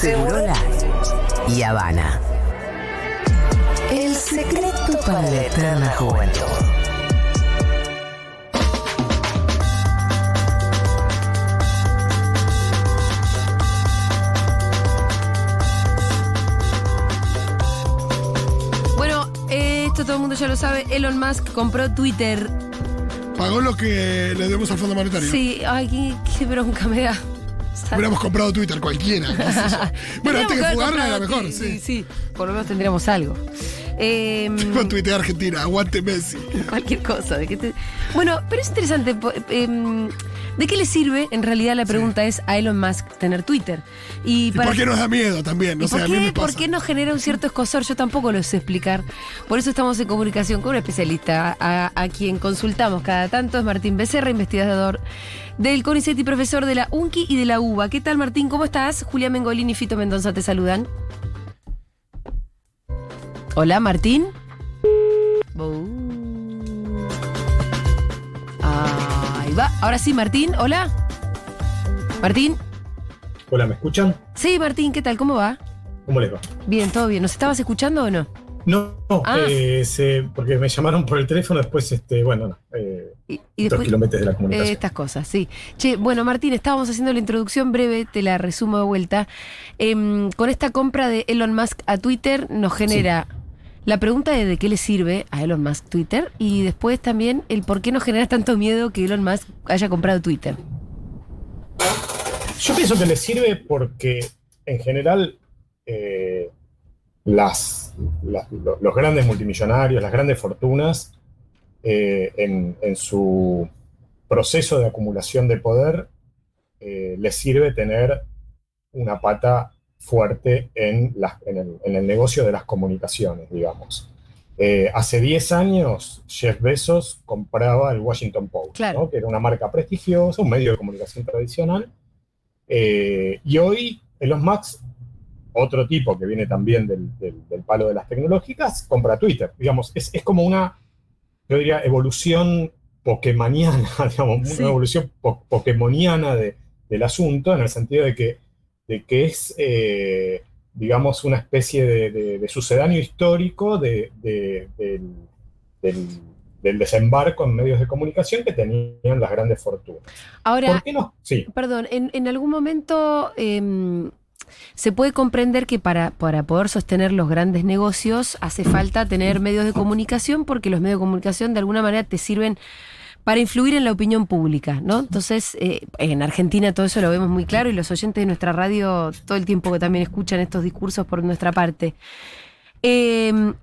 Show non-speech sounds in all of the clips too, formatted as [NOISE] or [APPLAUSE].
Segurola y Habana. El secreto para la eterna juventud. Bueno, eh, esto todo el mundo ya lo sabe. Elon Musk compró Twitter. Pagó lo que le debemos al Fondo Monetario. Sí, ay, qué, qué bronca me da. Hubiéramos comprado Twitter cualquiera. yo. [LAUGHS] bueno, antes que haber fugarla era mejor, sí. Sí, sí, por lo menos tendríamos algo. Eh, Con Twitter Argentina, aguante Messi. [LAUGHS] cualquier cosa. De que te- Bueno, pero es interesante. em, ¿De qué le sirve? En realidad la pregunta es a Elon Musk tener Twitter. Y, ¿Y para por qué nos da miedo también? No ¿Y sé, por, a mí qué, me pasa. por qué nos genera un cierto escosor? Yo tampoco lo sé explicar. Por eso estamos en comunicación con un especialista a, a quien consultamos cada tanto. Es Martín Becerra, investigador del CONICET y profesor de la UNCI y de la UBA. ¿Qué tal, Martín? ¿Cómo estás? Julia Mengolini y Fito Mendoza te saludan. Hola, Martín. Uh. Ahí va. Ahora sí, Martín. Hola. Martín. Hola, ¿me escuchan? Sí, Martín, ¿qué tal? ¿Cómo va? ¿Cómo les va? Bien, todo bien. ¿Nos estabas escuchando o no? No, no, Ah. eh, se- porque me llamaron por el teléfono después, este, bueno, no, eh, Y, y después kilómetros de la eh, comunicación. estas cosas, sí. Che, bueno, Martín, estábamos haciendo la introducción breve, te la resumo de vuelta. Em, con esta compra de Elon Musk a Twitter nos genera la pregunta de de qué le sirve a Elon Musk Twitter y después también el por qué nos genera tanto miedo que Elon Musk haya comprado Twitter. Yo pienso que les sirve porque, en general, eh, las, las- lo- los grandes multimillonarios, las grandes fortunas, eh, en, en su proceso de acumulación de poder, eh, les sirve tener una pata fuerte en, las- en el, en el negocio de las comunicaciones, digamos. Eh, hace 10 años, Jeff Bezos compraba el Washington Post, Claro. ¿no? que era una marca prestigiosa, un medio de comunicación tradicional. Eh, y hoy, Elon Musk, otro tipo que viene también del, del- del palo de las tecnológicas, compra Twitter. Digamos, es, es como una, yo diría, evolución pokemaniana, [LAUGHS] digamos, Sí. una evolución po- pokemoniana de- del asunto, en el sentido de que, de que es, eh, digamos, una especie de, de- de sucedáneo histórico de- de- del, del- del desembarco en medios de comunicación que tenían las grandes fortunas. Ahora, ¿Por qué no? Sí. Perdón, en, en algún momento em, se puede comprender que para, para poder sostener los grandes negocios hace falta tener medios de comunicación porque los medios de comunicación de alguna manera te sirven para influir en la opinión pública, ¿no? Entonces, eh, en Argentina todo eso lo vemos muy claro y los oyentes de nuestra radio todo el tiempo que también escuchan estos discursos por nuestra parte. Em,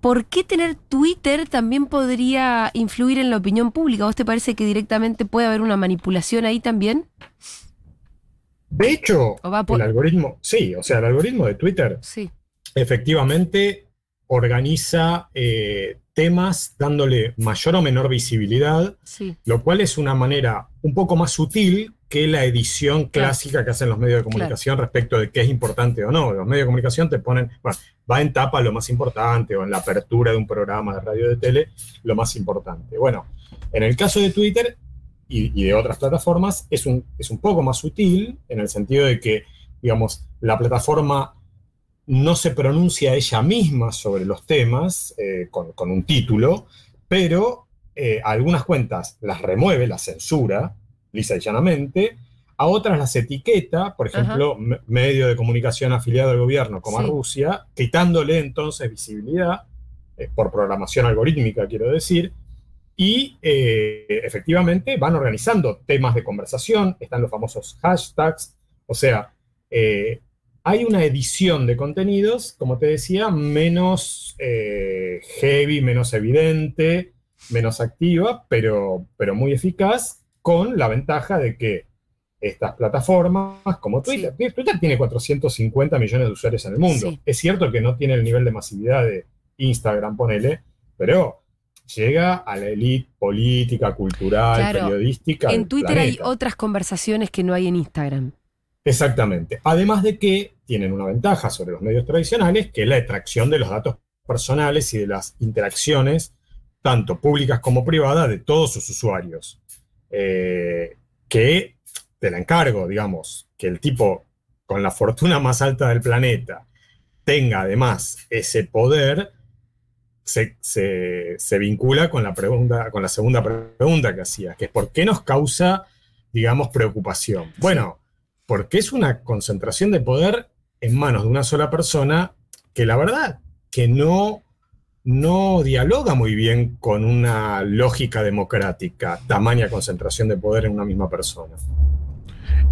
¿Por qué tener Twitter también podría influir en la opinión pública? ¿Vos te parece que directamente puede haber una manipulación ahí también? De hecho, por- el algoritmo, sí, o sea, el algoritmo de Twitter Sí. efectivamente organiza eh, temas dándole mayor o menor visibilidad, Sí. lo cual es una manera un poco más sutil que la edición clásica que hacen los medios de comunicación respecto de qué es importante o no. Los medios de comunicación te ponen, bueno, va en tapa lo más importante o en la apertura de un programa de radio o de tele lo más importante. Bueno, en el caso de Twitter y, y de otras plataformas es un, es un poco más sutil en el sentido de que, digamos, la plataforma no se pronuncia ella misma sobre los temas eh, con, con un título, pero eh, a algunas cuentas las remueve, las censura, lisa y llanamente, a otras las etiqueta, por ejemplo, me- medio de comunicación afiliado al gobierno como a. Rusia, quitándole entonces visibilidad, eh, por programación algorítmica quiero decir, y eh, efectivamente van organizando temas de conversación, están los famosos hashtags, o sea, eh, hay una edición de contenidos, como te decía, menos eh, heavy, menos evidente, menos activa, pero, pero muy eficaz, con la ventaja de que estas plataformas como Twitter, Twitter tiene 450 millones de usuarios en el mundo. Sí. Es cierto que no tiene el nivel de masividad de Instagram, ponele, pero llega a la élite política, cultural, Claro. periodística. En Twitter hay otras conversaciones que no hay en Instagram. Exactamente. Además de que tienen una ventaja sobre los medios tradicionales, que es la extracción de los datos personales y de las interacciones, tanto públicas como privadas, de todos sus usuarios. Eh, que te la encargo, digamos, que el tipo con la fortuna más alta del planeta tenga además ese poder, se, vincula con la, pregunta, con la segunda pregunta que hacía, que es ¿por qué nos causa, digamos, preocupación? Bueno, porque es una concentración de poder en manos de una sola persona que la verdad que no, no dialoga muy bien con una lógica democrática, tamaña concentración de poder en una misma persona.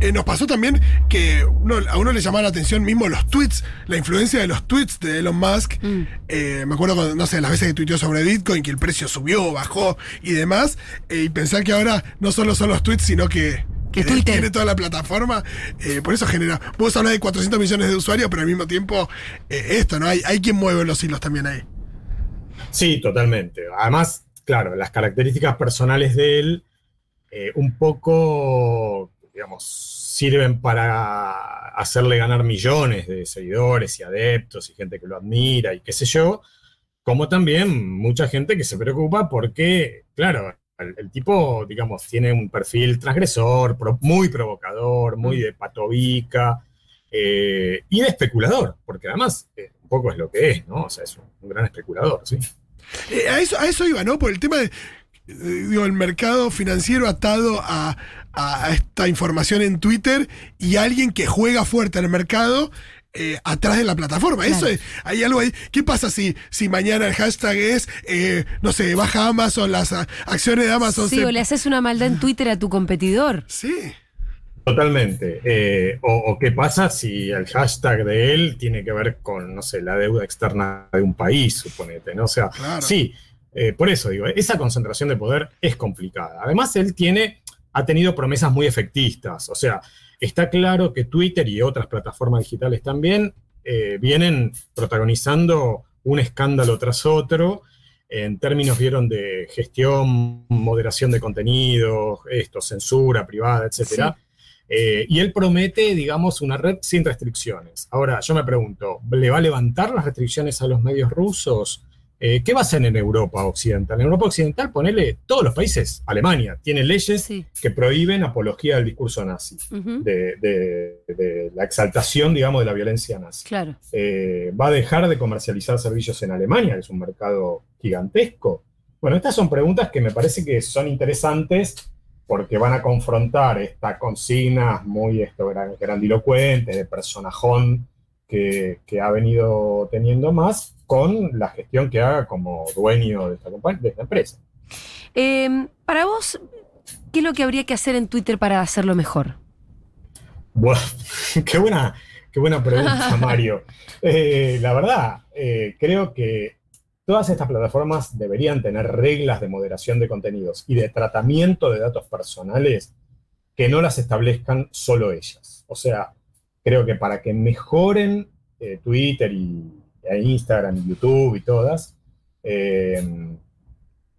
Eh, nos pasó también que a uno le llamaba la atención mismo los tweets, la influencia de los tweets de Elon Musk. Mm. Eh, me acuerdo, cuando, no sé, las veces que tuiteó sobre Bitcoin, que el precio subió, bajó y demás. Eh, y pensar que ahora no solo son los tweets, sino que que tiene toda la plataforma, por eso genera. Vos hablar de 400 millones de usuarios, pero al mismo tiempo, esto, ¿no? Hay, hay quien mueve los hilos también ahí. Sí, totalmente. Además, claro, las características personales de él, un poco digamos, sirven para hacerle ganar millones de seguidores y adeptos y gente que lo admira y qué sé yo, como también mucha gente que se preocupa porque, claro, el, tipo, digamos, tiene un perfil transgresor, muy provocador, muy mm. de patovica eh, y de especulador, porque además eh, un poco es lo que es, ¿no? O sea, es un, gran especulador, ¿sí? Eh, a, eso, a eso iba, ¿no? Por el tema de, digo, el mercado financiero atado a, a, esta información en Twitter y alguien que juega fuerte en el mercado eh, atrás de la plataforma. Eso es, hay algo ahí. ¿Qué pasa si, si mañana el hashtag es, eh, no sé, baja Amazon, las acciones de Amazon? Sí, o le haces una maldad en Twitter a tu competidor. Sí. Totalmente. Eh, o, qué pasa si el hashtag de él tiene que ver con, no sé, la deuda externa de un país, suponete, ¿no? O sea, sí, por eso digo, esa concentración de poder es complicada. Además, él tiene ha tenido promesas muy efectistas. O sea, está claro que Twitter y otras plataformas digitales también eh, vienen protagonizando un escándalo tras otro en términos, vieron, de gestión, moderación de contenido, esto, censura privada, etc. Eh, y él promete, digamos, una red sin restricciones. Ahora, yo me pregunto, ¿le va a levantar las restricciones a los medios rusos? Eh, ¿Qué va a hacer en Europa Occidental? En Europa Occidental, ponele, todos los países, Alemania, tiene leyes que prohíben apología del discurso nazi, de, la exaltación, digamos, de la violencia nazi. Claro. Eh, ¿Va a dejar de comercializar servicios en Alemania, que es un mercado gigantesco? Bueno, estas son preguntas que me parece que son interesantes porque van a confrontar esta consigna muy esto, grandilocuente, de personajón que, ha venido teniendo más con la gestión que haga como dueño de esta, de esta empresa. Em, para vos, ¿qué es lo que habría que hacer en Twitter para hacerlo mejor? Bueno, [LAUGHS] qué buena, qué buena pregunta, [LAUGHS] Mario. Eh, la verdad, eh, creo que todas estas plataformas deberían tener reglas de moderación de contenidos y de tratamiento de datos personales que no las establezcan solo ellas. O sea, creo que para que mejoren eh, Twitter y, Instagram YouTube y todas, eh,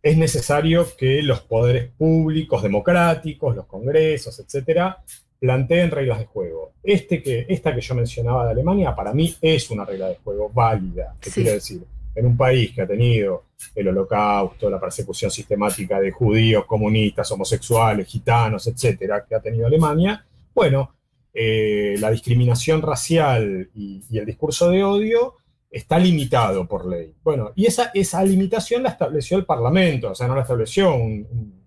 es necesario que los poderes públicos, democráticos, los congresos, etcétera, planteen reglas de juego. Este que, esta que yo mencionaba de Alemania, para mí es una regla de juego válida. ¿Qué quiere decir? En un país que ha tenido el holocausto, la persecución sistemática de judíos, comunistas, homosexuales, gitanos, etcétera, que ha tenido Alemania, bueno, eh, la discriminación racial y, el discurso de odio está limitado por ley. Bueno, y esa, esa limitación la estableció el Parlamento, o sea, no la estableció un,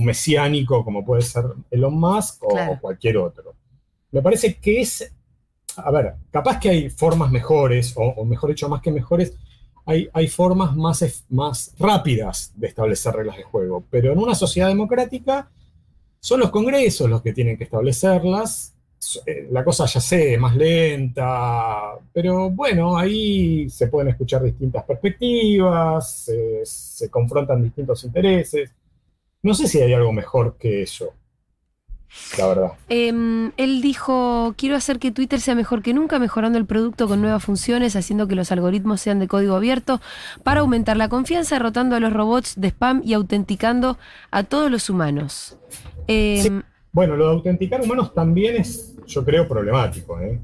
mesiánico como puede ser Elon Musk o, cualquier otro. Me parece que es, a ver, capaz que hay formas mejores, o, mejor dicho, más que mejores, hay, hay, formas más, más rápidas de establecer reglas de juego, pero en una sociedad democrática son los congresos los que tienen que establecerlas. Eh, la cosa ya sé, más lenta, pero bueno, ahí se pueden escuchar distintas perspectivas, se confrontan distintos intereses. No sé si hay algo mejor que eso la verdad. Em, él dijo, quiero hacer que Twitter sea mejor que nunca, mejorando el producto con nuevas funciones, haciendo que los algoritmos sean de código abierto, para aumentar la confianza, derrotando a los robots de spam y autenticando a todos los humanos. Em, bueno, lo de autenticar humanos también es, yo creo, problemático, ¿eh?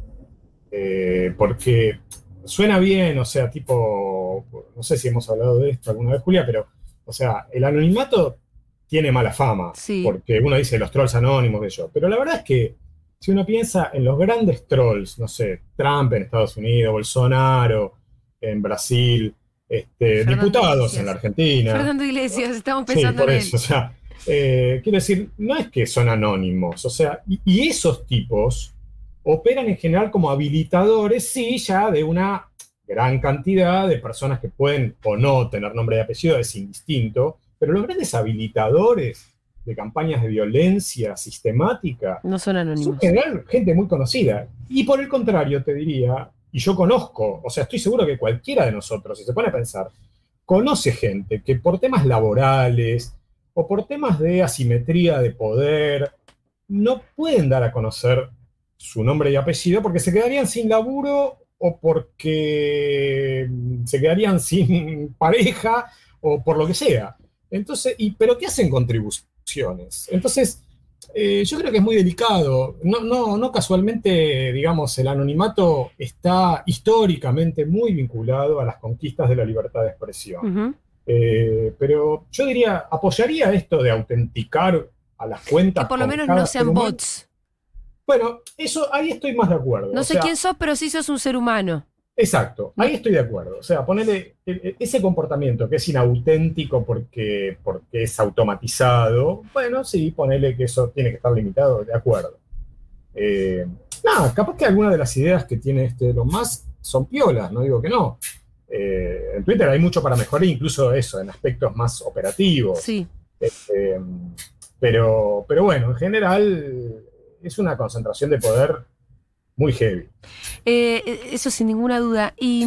Eh, porque suena bien, o sea, tipo, no sé si hemos hablado de esto alguna vez, Julia, pero, o sea, el anonimato tiene mala fama, porque uno dice los trolls anónimos, de yo, pero la verdad es que si uno piensa en los grandes trolls, no sé, Trump en Estados Unidos, Bolsonaro en Brasil, este, diputados en la Argentina. Fernando Iglesias, estamos pensando sí, por en eso, o sea, eh, quiero decir, no es que son anónimos, o sea, y, y, esos tipos operan en general como habilitadores, sí, ya de una gran cantidad de personas que pueden o no tener nombre y apellido, es indistinto, pero los grandes habilitadores de campañas de violencia sistemática no son anónimos. Son en general gente muy conocida. Y por el contrario, te diría, y yo conozco, o sea, estoy seguro que cualquiera de nosotros, si se pone a pensar, conoce gente que por temas laborales o por temas de asimetría de poder, no pueden dar a conocer su nombre y apellido porque se quedarían sin laburo o porque se quedarían [LAUGHS] sin pareja o por lo que sea. Entonces, y, pero ¿qué hacen contribuciones? Entonces, eh, yo creo que es muy delicado. No, no, no casualmente, digamos, el anonimato está históricamente muy vinculado a las conquistas de la libertad de expresión. Eh, pero yo diría, apoyaría esto de autenticar a las cuentas. Que por lo menos no sean bots. Bueno, eso ahí estoy más de acuerdo. No sé quién sos, pero sí sos un ser humano. Exacto, ahí estoy de acuerdo. O sea, ponerle ese comportamiento que es inauténtico porque, porque es automatizado, bueno, sí, ponerle que eso tiene que estar limitado, de acuerdo. Eh, nada, capaz que algunas de las ideas que tiene este Elon Musk son piolas, no digo que no. Eh, en Twitter hay mucho para mejorar, incluso eso, en aspectos más operativos. Sí. Este, pero, pero bueno, en general es una concentración de poder muy heavy. Eh, eso sin ninguna duda. Y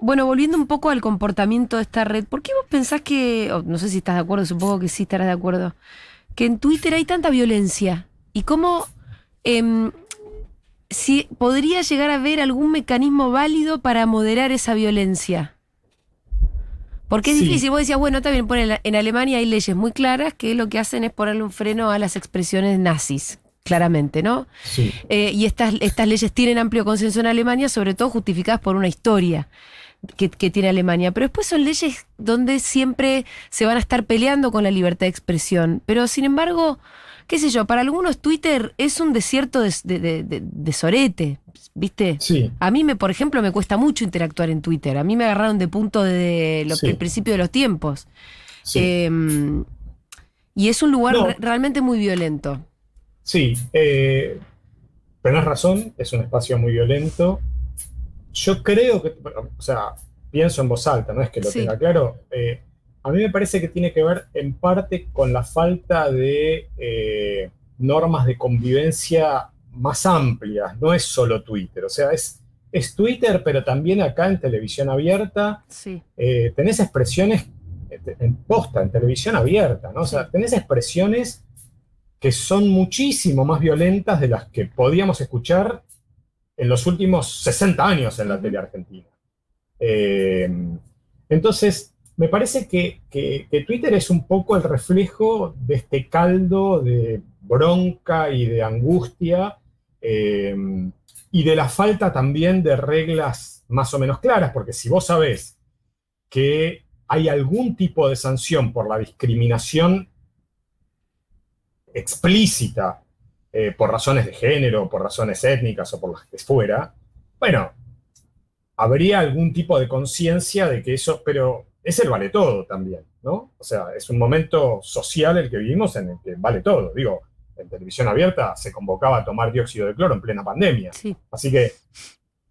bueno, volviendo un poco al comportamiento de esta red, ¿por qué vos pensás que, no sé si estás de acuerdo, supongo que sí estarás de acuerdo, que en Twitter hay tanta violencia? ¿Y cómo em, si podría llegar a haber algún mecanismo válido para moderar esa violencia? Porque es difícil, vos decías, bueno, también en Alemania hay leyes muy claras que lo que hacen es ponerle un freno a las expresiones nazis, claramente, ¿no? Sí. Eh, y estas, estas leyes tienen amplio consenso en Alemania, sobre todo justificadas por una historia. Que, que, tiene Alemania, pero después son leyes donde siempre se van a estar peleando con la libertad de expresión. Pero sin embargo, qué sé yo, para algunos Twitter es un desierto de, de, de, de sorete, ¿viste? Sí. A mí, me, por ejemplo, me cuesta mucho interactuar en Twitter. A mí me agarraron de punto de lo, Sí. el principio de los tiempos. Sí. Eh, y es un lugar No. re- realmente muy violento. Sí, eh, tenés razón, es un espacio muy violento. Yo creo que, o sea, pienso en voz alta, no es que lo Sí. tenga claro. eh, a mí me parece que tiene que ver en parte con la falta de eh, normas de convivencia más amplias, no es solo Twitter, o sea, es, es Twitter, pero también acá en televisión abierta Sí. eh, tenés expresiones eh, en posta, en televisión abierta, ¿no? O sea, tenés expresiones que son muchísimo más violentas de las que podíamos escuchar en los últimos 60 años en la tele argentina. Eh, entonces, me parece que, que- que Twitter es un poco el reflejo de este caldo de bronca y de angustia eh, y de la falta también de reglas más o menos claras, porque si vos sabés que hay algún tipo de sanción por la discriminación explícita eh, por razones de género, por razones étnicas o por las que fuera, bueno, habría algún tipo de conciencia de que eso, pero es el vale todo también, ¿no? O sea, es un momento social el que vivimos en el que vale todo. Digo, en televisión abierta se convocaba a tomar dióxido de cloro en plena pandemia. Sí. Así que,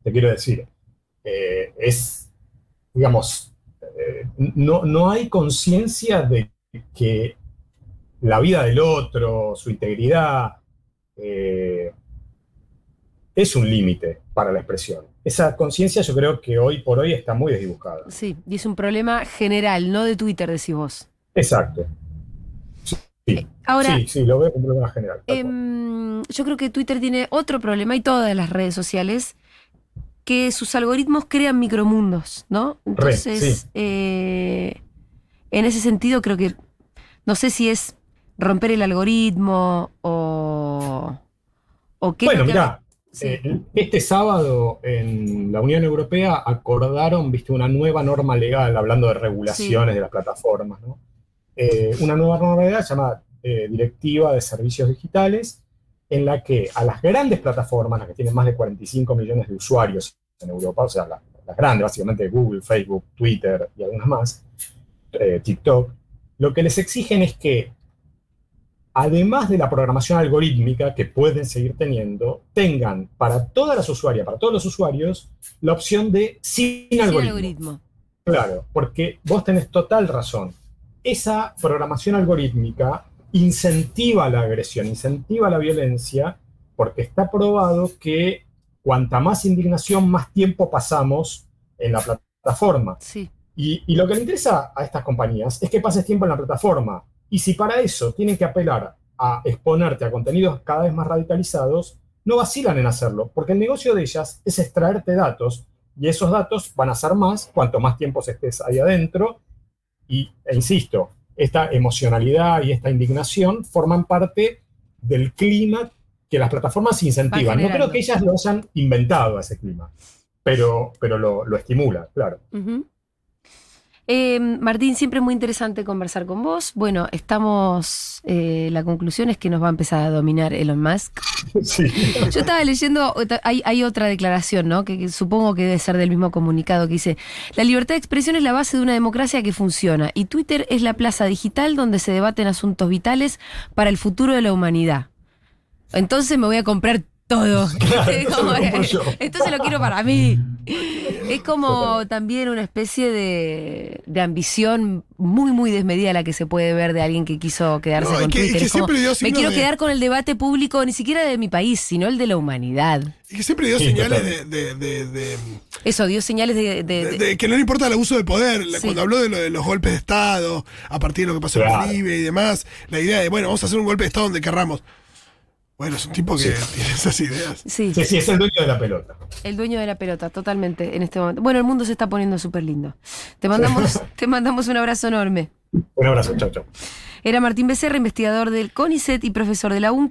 te quiero decir, eh, es, digamos, eh, no, no hay conciencia de que la vida del otro, su integridad, eh, es un límite para la expresión. Esa conciencia yo creo que hoy por hoy está muy desdibujada. Sí, y es un problema general, no de Twitter, decís vos. Exacto. Sí, Ahora, sí, sí, lo veo como un problema general. Em, yo creo que Twitter tiene otro problema y todas las redes sociales, que sus algoritmos crean micromundos, ¿no? Entonces, sí. eh, en ese sentido creo que, no sé si es romper el algoritmo o, o qué. es Bueno, mirá, Sí. eh, este sábado en la Unión Europea acordaron, viste, una nueva norma legal, hablando de regulaciones de las plataformas, ¿no? Eh, una nueva norma legal llamada eh, Directiva de Servicios Digitales, en la que a las grandes plataformas, las que tienen más de 45 millones de usuarios en Europa, o sea, las grandes, básicamente Google, Facebook, Twitter y algunas más, TikTok, lo que les exigen es que, además de la programación algorítmica que pueden seguir teniendo, tengan para todas las usuarias, para todos los usuarios, la opción de sin, algoritmo. Claro, porque vos tenés total razón. Esa programación algorítmica incentiva la agresión, incentiva la violencia, porque está probado que cuanta más indignación, más tiempo pasamos en la plataforma. Sí. Y, lo que le interesa a estas compañías es que pases tiempo en la plataforma. Y si para eso tienen que apelar a exponerte a contenidos cada vez más radicalizados, no vacilan en hacerlo, porque el negocio de ellas es extraerte datos y esos datos van a ser más cuanto más tiempo estés ahí adentro. Y, e insisto, esta emocionalidad y esta indignación forman parte del clima que las plataformas incentivan. No creo que ellas lo hayan inventado ese clima, pero, pero lo, estimula, claro. Eh, Martín, siempre muy interesante conversar con vos. Bueno, estamos. Eh, la conclusión es que nos va a empezar a dominar Elon Musk. [LAUGHS] Sí. Yo estaba leyendo, hay, otra declaración, ¿no? Que, supongo que debe ser del mismo comunicado que dice: La libertad de expresión es la base de una democracia que funciona y Twitter es la plaza digital donde se debaten asuntos vitales para el futuro de la humanidad. Entonces me voy a comprar todo. [LAUGHS] [LAUGHS] Entonces lo quiero para mí. Es como también una especie de, ambición muy, muy desmedida la que se puede ver de alguien que quiso quedarse con Twitter. me quiero quedar con el debate público, ni siquiera de mi país, sino el de la humanidad. Y que siempre dio señales de, Eso, dio señales de, que no le importa el abuso de poder. Cuando habló de, lo de los golpes de Estado, a partir de lo que pasó en Bolivia y demás, la idea de, bueno, vamos a hacer un golpe de Estado donde querramos. Bueno, es un tipo que tiene esas ideas. Sí. sí, es el dueño de la pelota. El dueño de la pelota, totalmente, en este momento. Bueno, el mundo se está poniendo súper lindo. Te mandamos, te mandamos un abrazo enorme. Un abrazo, chao, chao. Era Martín Becerra, investigador del CONICET y profesor de la UNCI.